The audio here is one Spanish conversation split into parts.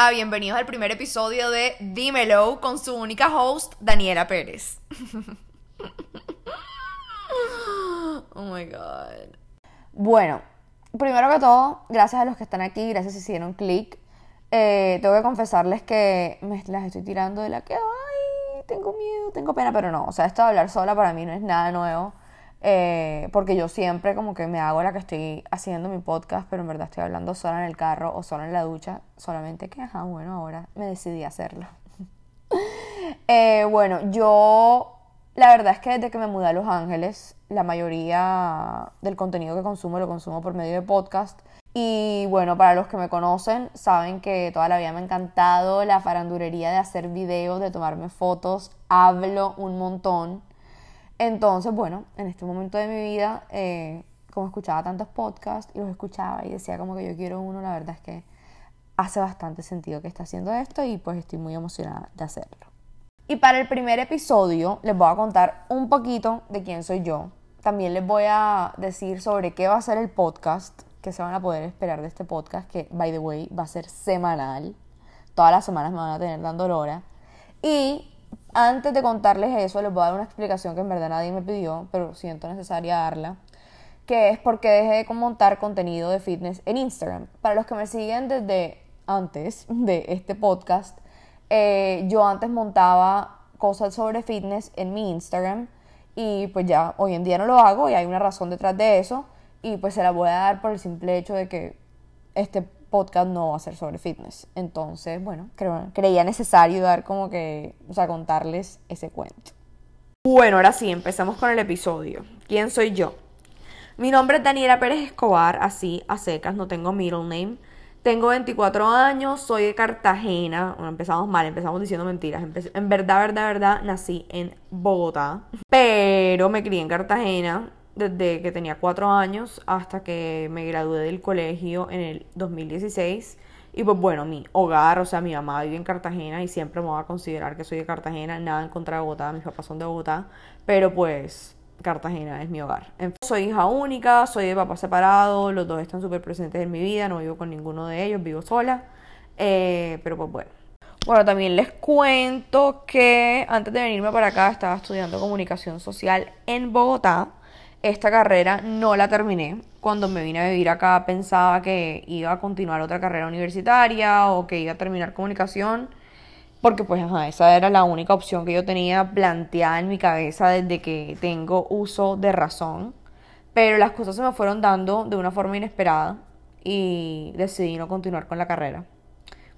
Hola, bienvenidos al primer episodio de Dímelo con su única host, Daniela Pérez. oh my god. Bueno, primero que todo, gracias a los que están aquí, gracias si hicieron clic. Eh, tengo que confesarles que me las estoy tirando de la que, ay, tengo miedo, tengo pena, pero no, o sea, esto de hablar sola para mí no es nada nuevo. Eh, porque yo siempre como que me hago la que estoy haciendo mi podcast, pero en verdad estoy hablando sola en el carro o sola en la ducha, solamente que, ajá, bueno, ahora me decidí a hacerlo. Eh, bueno, yo, la verdad es que desde que me mudé a Los Ángeles, la mayoría del contenido que consumo lo consumo por medio de podcast. Y bueno, para los que me conocen, saben que toda la vida me ha encantado la farandurería de hacer videos, de tomarme fotos, hablo un montón. Entonces, bueno, en este momento de mi vida, eh, como escuchaba tantos podcasts y los escuchaba y decía como que yo quiero uno, la verdad es que hace bastante sentido que esté haciendo esto y pues estoy muy emocionada de hacerlo. Y para el primer episodio les voy a contar un poquito de quién soy yo. También les voy a decir sobre qué va a ser el podcast, que se van a poder esperar de este podcast, que by the way va a ser semanal. Todas las semanas me van a tener dando hora. Y antes de contarles eso, les voy a dar una explicación que en verdad nadie me pidió, pero siento necesaria darla, que es porque dejé de montar contenido de fitness en Instagram. Para los que me siguen desde antes de este podcast, eh, yo antes montaba cosas sobre fitness en mi Instagram y pues ya hoy en día no lo hago y hay una razón detrás de eso y pues se la voy a dar por el simple hecho de que este podcast no va a ser sobre fitness. Entonces, bueno, creía necesario dar como que, o sea, contarles ese cuento. Bueno, ahora sí, empezamos con el episodio. ¿Quién soy yo? Mi nombre es Daniela Pérez Escobar, así a secas, no tengo middle name. Tengo 24 años, soy de Cartagena. Bueno, empezamos mal, empezamos diciendo mentiras. en verdad, verdad, verdad, nací en Bogotá. Pero me crié en Cartagena desde que tenía cuatro años hasta que me gradué del colegio en el 2016. Y pues bueno, mi hogar, o sea, mi mamá vive en Cartagena y siempre me voy a considerar que soy de Cartagena, nada en contra de Bogotá, mis papás son de Bogotá, pero pues Cartagena es mi hogar. Soy hija única, soy de papá separado, los dos están súper presentes en mi vida, no vivo con ninguno de ellos, vivo sola, eh, pero pues bueno. Bueno, también les cuento que antes de venirme para acá estaba estudiando comunicación social en Bogotá esta carrera no la terminé. Cuando me vine a vivir acá pensaba que iba a continuar otra carrera universitaria o que iba a terminar comunicación. Porque pues esa era la única opción que yo tenía planteada en mi cabeza desde que tengo uso de razón. Pero las cosas se me fueron dando de una forma inesperada y decidí no continuar con la carrera.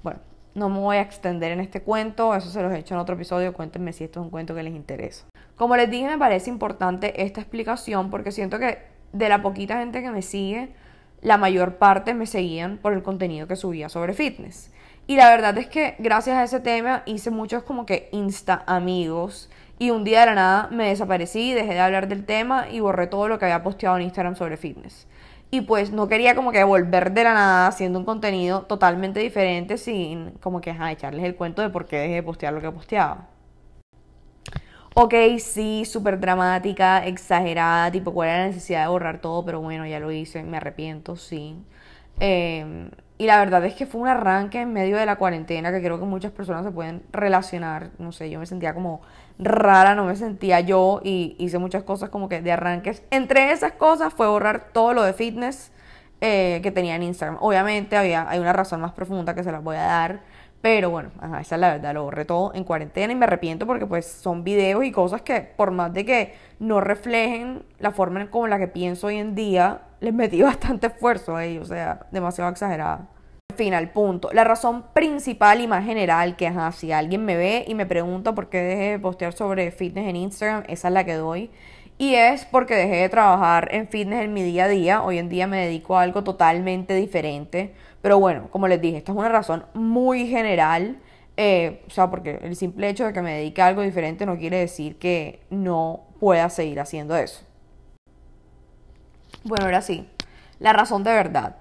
Bueno, no me voy a extender en este cuento, eso se los he hecho en otro episodio, cuéntenme si esto es un cuento que les interesa. Como les dije, me parece importante esta explicación porque siento que de la poquita gente que me sigue, la mayor parte me seguían por el contenido que subía sobre fitness. Y la verdad es que gracias a ese tema hice muchos como que insta amigos y un día de la nada me desaparecí, dejé de hablar del tema y borré todo lo que había posteado en Instagram sobre fitness. Y pues no quería como que volver de la nada haciendo un contenido totalmente diferente sin como que echarles el cuento de por qué dejé de postear lo que posteaba ok, sí, súper dramática, exagerada, tipo, cuál era la necesidad de borrar todo, pero bueno, ya lo hice, me arrepiento, sí. Em, y la verdad es que fue un arranque en medio de la cuarentena que creo que muchas personas se pueden relacionar. No sé, yo me sentía como rara, no me sentía yo y hice muchas cosas como que de arranques. Entre esas cosas fue borrar todo lo de fitness eh, que tenía en Instagram. Obviamente había, hay una razón más profunda que se las voy a dar pero bueno, esa es la verdad, lo borré todo en cuarentena y me arrepiento porque pues son videos y cosas que por más de que no reflejen la forma en la que pienso hoy en día, les metí bastante esfuerzo ahí, o sea, demasiado exagerada. Al fin, al punto. La razón principal y más general que, ajá, si alguien me ve y me pregunta por qué dejé de postear sobre fitness en Instagram, esa es la que doy. Y es porque dejé de trabajar en fitness en mi día a día. Hoy en día me dedico a algo totalmente diferente pero bueno, como les dije, esta es una razón muy general. Eh, o sea, porque el simple hecho de que me dedique a algo diferente no quiere decir que no pueda seguir haciendo eso. Bueno, ahora sí, la razón de verdad.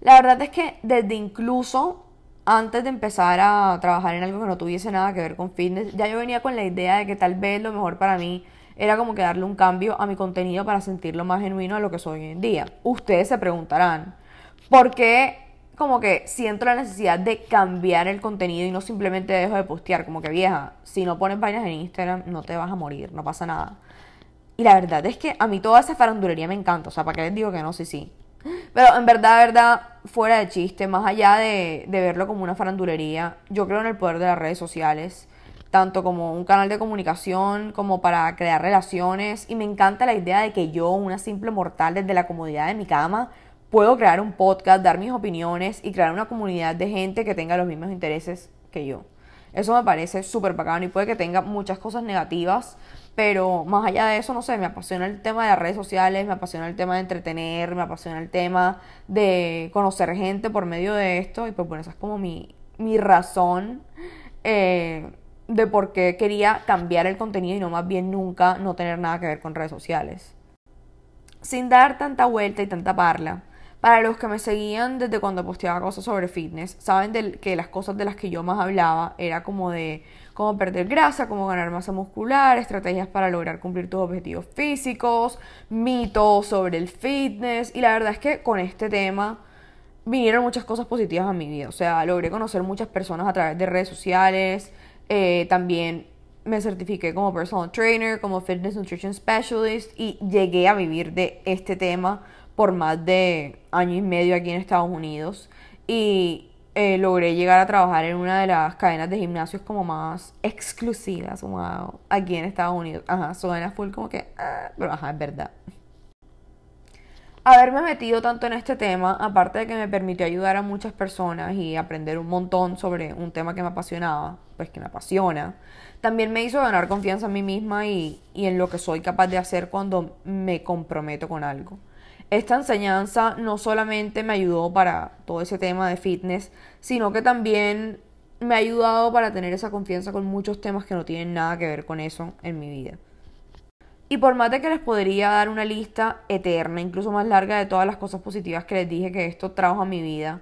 La verdad es que desde incluso antes de empezar a trabajar en algo que no tuviese nada que ver con fitness, ya yo venía con la idea de que tal vez lo mejor para mí era como que darle un cambio a mi contenido para sentirlo más genuino a lo que soy hoy en día. Ustedes se preguntarán, ¿por qué como que siento la necesidad de cambiar el contenido y no simplemente dejo de postear, como que vieja, si no pones vainas en Instagram no te vas a morir, no pasa nada. Y la verdad es que a mí toda esa farandulería me encanta, o sea, ¿para qué les digo que no? Sí, sí. Pero en verdad, verdad, fuera de chiste, más allá de, de verlo como una farandulería, yo creo en el poder de las redes sociales, tanto como un canal de comunicación, como para crear relaciones, y me encanta la idea de que yo, una simple mortal desde la comodidad de mi cama, puedo crear un podcast, dar mis opiniones y crear una comunidad de gente que tenga los mismos intereses que yo. Eso me parece súper bacano y puede que tenga muchas cosas negativas, pero más allá de eso, no sé, me apasiona el tema de las redes sociales, me apasiona el tema de entretener, me apasiona el tema de conocer gente por medio de esto y pues bueno, esa es como mi, mi razón eh, de por qué quería cambiar el contenido y no más bien nunca no tener nada que ver con redes sociales. Sin dar tanta vuelta y tanta parla, para los que me seguían desde cuando posteaba cosas sobre fitness, saben que las cosas de las que yo más hablaba era como de cómo perder grasa, cómo ganar masa muscular, estrategias para lograr cumplir tus objetivos físicos, mitos sobre el fitness. Y la verdad es que con este tema vinieron muchas cosas positivas a mi vida. O sea, logré conocer muchas personas a través de redes sociales. Eh, también me certifiqué como personal trainer, como fitness nutrition specialist y llegué a vivir de este tema por más de año y medio aquí en Estados Unidos y eh, logré llegar a trabajar en una de las cadenas de gimnasios como más exclusivas como aquí en Estados Unidos. Ajá, suena full como que, ah, pero ajá, es verdad. Haberme metido tanto en este tema, aparte de que me permitió ayudar a muchas personas y aprender un montón sobre un tema que me apasionaba, pues que me apasiona, también me hizo ganar confianza en mí misma y en lo que soy capaz de hacer cuando me comprometo con algo esta enseñanza no solamente me ayudó para todo ese tema de fitness, sino que también me ha ayudado para tener esa confianza con muchos temas que no tienen nada que ver con eso en mi vida. Y por más de que les podría dar una lista eterna, incluso más larga de todas las cosas positivas que les dije que esto trajo a mi vida,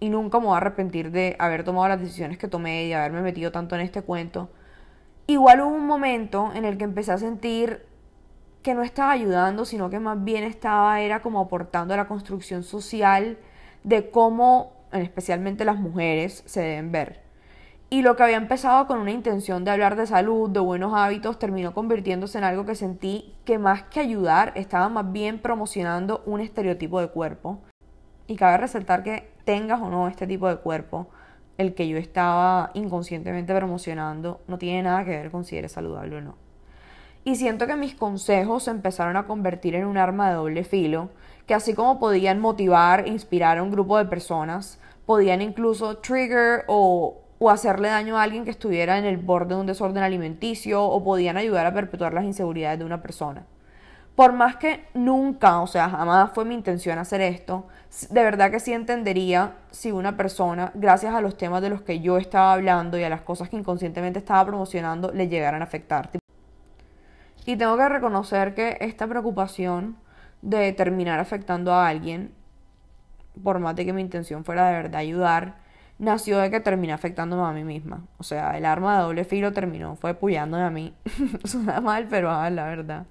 y nunca me voy a arrepentir de haber tomado las decisiones que tomé y de haberme metido tanto en este cuento, igual hubo un momento en el que empecé a sentir que no estaba ayudando, sino que más bien estaba, era como aportando a la construcción social de cómo, especialmente las mujeres, se deben ver. Y lo que había empezado con una intención de hablar de salud, de buenos hábitos, terminó convirtiéndose en algo que sentí que más que ayudar, estaba más bien promocionando un estereotipo de cuerpo. Y cabe resaltar que tengas o no este tipo de cuerpo, el que yo estaba inconscientemente promocionando, no tiene nada que ver con si eres saludable o no. Y siento que mis consejos se empezaron a convertir en un arma de doble filo, que así como podían motivar, inspirar a un grupo de personas, podían incluso trigger o, o hacerle daño a alguien que estuviera en el borde de un desorden alimenticio o podían ayudar a perpetuar las inseguridades de una persona. Por más que nunca, o sea, jamás fue mi intención hacer esto, de verdad que sí entendería si una persona, gracias a los temas de los que yo estaba hablando y a las cosas que inconscientemente estaba promocionando, le llegaran a afectar. Y tengo que reconocer que esta preocupación de terminar afectando a alguien, por más de que mi intención fuera de verdad ayudar, nació de que terminé afectándome a mí misma. O sea, el arma de doble filo terminó, fue puyándome a mí. Suena mal, pero ah, la verdad.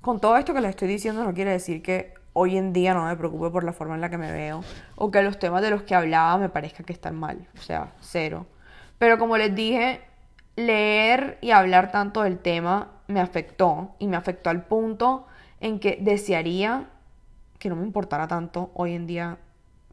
Con todo esto que les estoy diciendo no quiere decir que hoy en día no me preocupe por la forma en la que me veo o que los temas de los que hablaba me parezca que están mal. O sea, cero. Pero como les dije, leer y hablar tanto del tema me afectó y me afectó al punto en que desearía que no me importara tanto hoy en día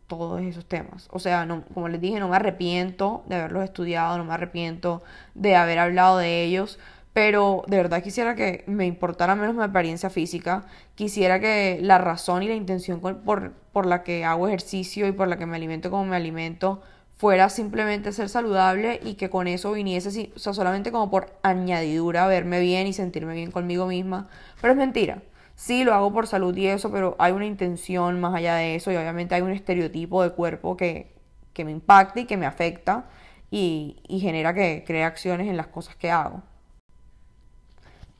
todos esos temas. O sea, como les dije, no me arrepiento de haberlos estudiado, no me arrepiento de haber hablado de ellos, pero de verdad quisiera que me importara menos mi apariencia física, quisiera que la razón y la intención por, por la que hago ejercicio y por la que me alimento como me alimento fuera simplemente ser saludable y que con eso viniese, o sea, solamente como por añadidura, verme bien y sentirme bien conmigo misma. Pero es mentira. Sí, lo hago por salud y eso, pero hay una intención más allá de eso y obviamente hay un estereotipo de cuerpo que, que me impacta y que me afecta y, y genera que cree acciones en las cosas que hago.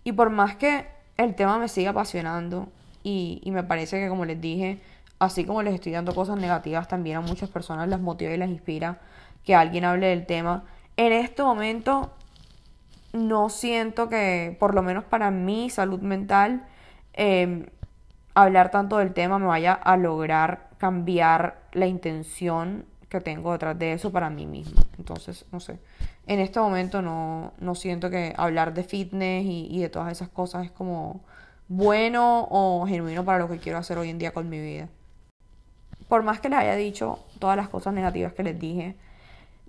Y por más que el tema me siga apasionando y, y me parece que como les dije, así como les estoy dando cosas negativas, también a muchas personas las motiva y las inspira que alguien hable del tema. En este momento no siento que, por lo menos para mi salud mental, em, hablar tanto del tema me vaya a lograr cambiar la intención que tengo detrás de eso para mí misma. Entonces, no sé. En este momento no, no siento que hablar de fitness y de todas esas cosas es como bueno o genuino para lo que quiero hacer hoy en día con mi vida. Por más que les haya dicho todas las cosas negativas que les dije,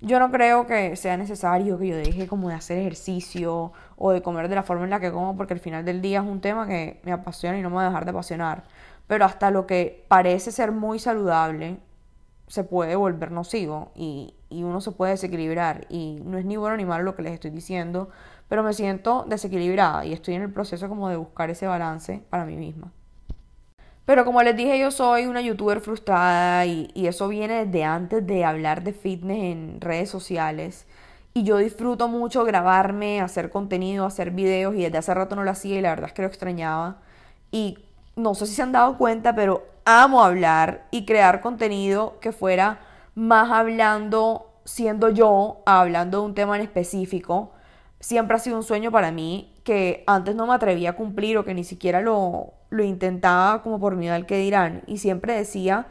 yo no creo que sea necesario que yo deje como de hacer ejercicio o de comer de la forma en la que como, porque al final del día es un tema que me apasiona y no me va a dejar de apasionar. Pero hasta lo que parece ser muy saludable se puede volver nocivo y, uno se puede desequilibrar. Y no es ni bueno ni malo lo que les estoy diciendo, pero me siento desequilibrada y estoy en el proceso como de buscar ese balance para mí misma. Pero como les dije, yo soy una youtuber frustrada y, y, eso viene desde antes de hablar de fitness en redes sociales. Y yo disfruto mucho grabarme, hacer contenido, hacer videos y desde hace rato no lo hacía y la verdad es que lo extrañaba. Y no sé si se han dado cuenta, pero amo hablar y crear contenido que fuera más hablando, siendo yo, hablando de un tema en específico. Siempre ha sido un sueño para mí que antes no me atrevía a cumplir o que ni siquiera lo, lo intentaba como por miedo al que dirán. Y siempre decía,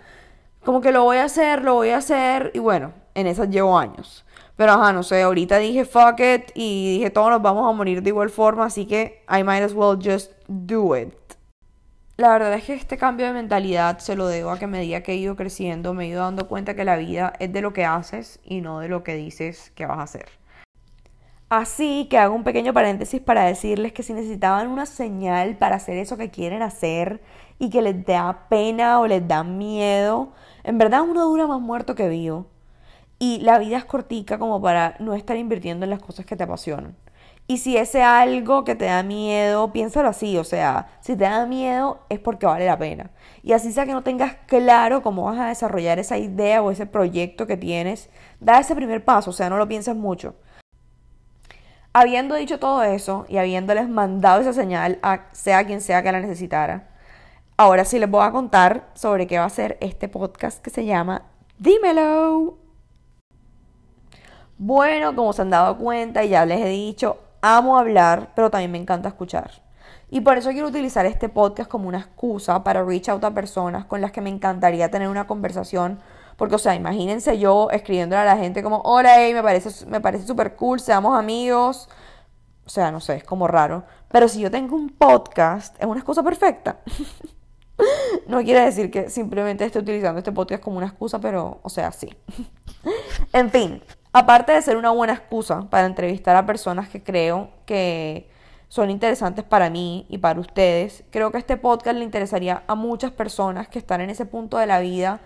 como que lo voy a hacer, lo voy a hacer. Y bueno, en esas llevo años. Pero ajá, no sé, ahorita dije fuck it y dije todos nos vamos a morir de igual forma, así que I might as well just do it. La verdad es que este cambio de mentalidad se lo debo a que medida que he ido creciendo me he ido dando cuenta que la vida es de lo que haces y no de lo que dices que vas a hacer. Así que hago un pequeño paréntesis para decirles que si necesitaban una señal para hacer eso que quieren hacer y que les da pena o les da miedo, en verdad uno dura más muerto que vivo. Y la vida es cortica como para no estar invirtiendo en las cosas que te apasionan. Y si ese algo que te da miedo, piénsalo así, o sea, si te da miedo es porque vale la pena. Y así sea que no tengas claro cómo vas a desarrollar esa idea o ese proyecto que tienes, da ese primer paso, o sea, no lo pienses mucho. Habiendo dicho todo eso y habiéndoles mandado esa señal a sea quien sea que la necesitara, ahora sí les voy a contar sobre qué va a ser este podcast que se llama Dímelo. Bueno, como se han dado cuenta y ya les he dicho, amo hablar, pero también me encanta escuchar. Y por eso quiero utilizar este podcast como una excusa para reach out a personas con las que me encantaría tener una conversación porque, o sea, imagínense yo escribiéndole a la gente como, hola, hey, me parece me parece súper cool, seamos amigos. O sea, no sé, es como raro. Pero si yo tengo un podcast, es una excusa perfecta. no quiere decir que simplemente esté utilizando este podcast como una excusa, pero, o sea, sí. en fin, aparte de ser una buena excusa para entrevistar a personas que creo que son interesantes para mí y para ustedes, creo que este podcast le interesaría a muchas personas que están en ese punto de la vida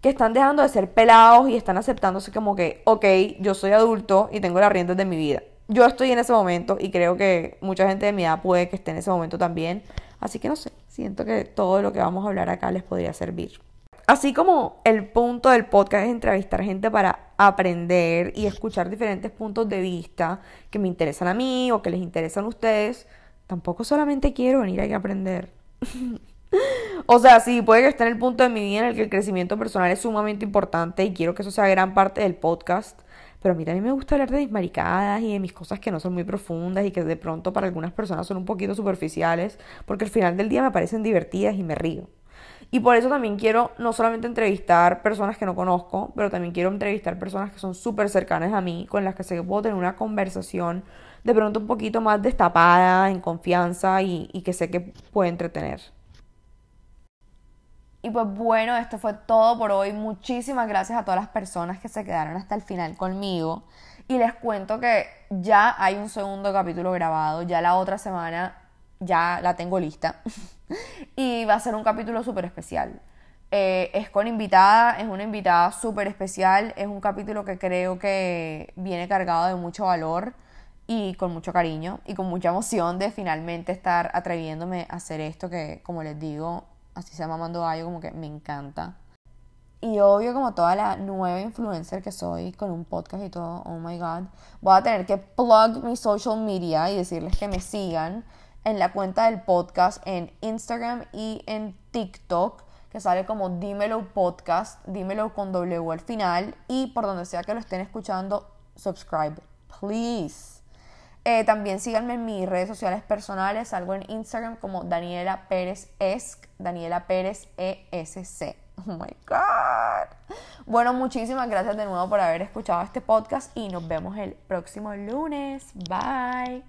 que están dejando de ser pelados y están aceptándose como que, ok, yo soy adulto y tengo las riendas de mi vida. Yo estoy en ese momento y creo que mucha gente de mi edad puede que esté en ese momento también. Así que no sé, siento que todo lo que vamos a hablar acá les podría servir. Así como el punto del podcast es entrevistar gente para aprender y escuchar diferentes puntos de vista que me interesan a mí o que les interesan a ustedes, tampoco solamente quiero venir aquí a aprender. O sea, sí, puede que esté en el punto de mi vida en el que el crecimiento personal es sumamente importante y quiero que eso sea gran parte del podcast. Pero a mí también me gusta hablar de mis maricadas y de mis cosas que no son muy profundas y que de pronto para algunas personas son un poquito superficiales, porque al final del día me parecen divertidas y me río. Y por eso también quiero no solamente entrevistar personas que no conozco, pero también quiero entrevistar personas que son súper cercanas a mí, con las que sé que puedo tener una conversación de pronto un poquito más destapada, en confianza y, y que sé que puede entretener. Y pues bueno, esto fue todo por hoy. Muchísimas gracias a todas las personas que se quedaron hasta el final conmigo. Y les cuento que ya hay un segundo capítulo grabado. Ya la otra semana ya la tengo lista. y va a ser un capítulo súper especial. Eh, es con invitada, es una invitada súper especial. Es un capítulo que creo que viene cargado de mucho valor y con mucho cariño y con mucha emoción de finalmente estar atreviéndome a hacer esto que, como les digo, así se llama Mando Gallo, como que me encanta. Y obvio, como toda la nueva influencer que soy, con un podcast y todo, oh my god, voy a tener que plug mi social media y decirles que me sigan en la cuenta del podcast en Instagram y en TikTok, que sale como Dímelo Podcast, dímelo con W al final, y por donde sea que lo estén escuchando, subscribe, please. Eh, también síganme en mis redes sociales personales. Salgo en Instagram como Daniela Pérez Esc, Daniela Pérez ESC. Oh my God. Bueno, muchísimas gracias de nuevo por haber escuchado este podcast y nos vemos el próximo lunes. Bye.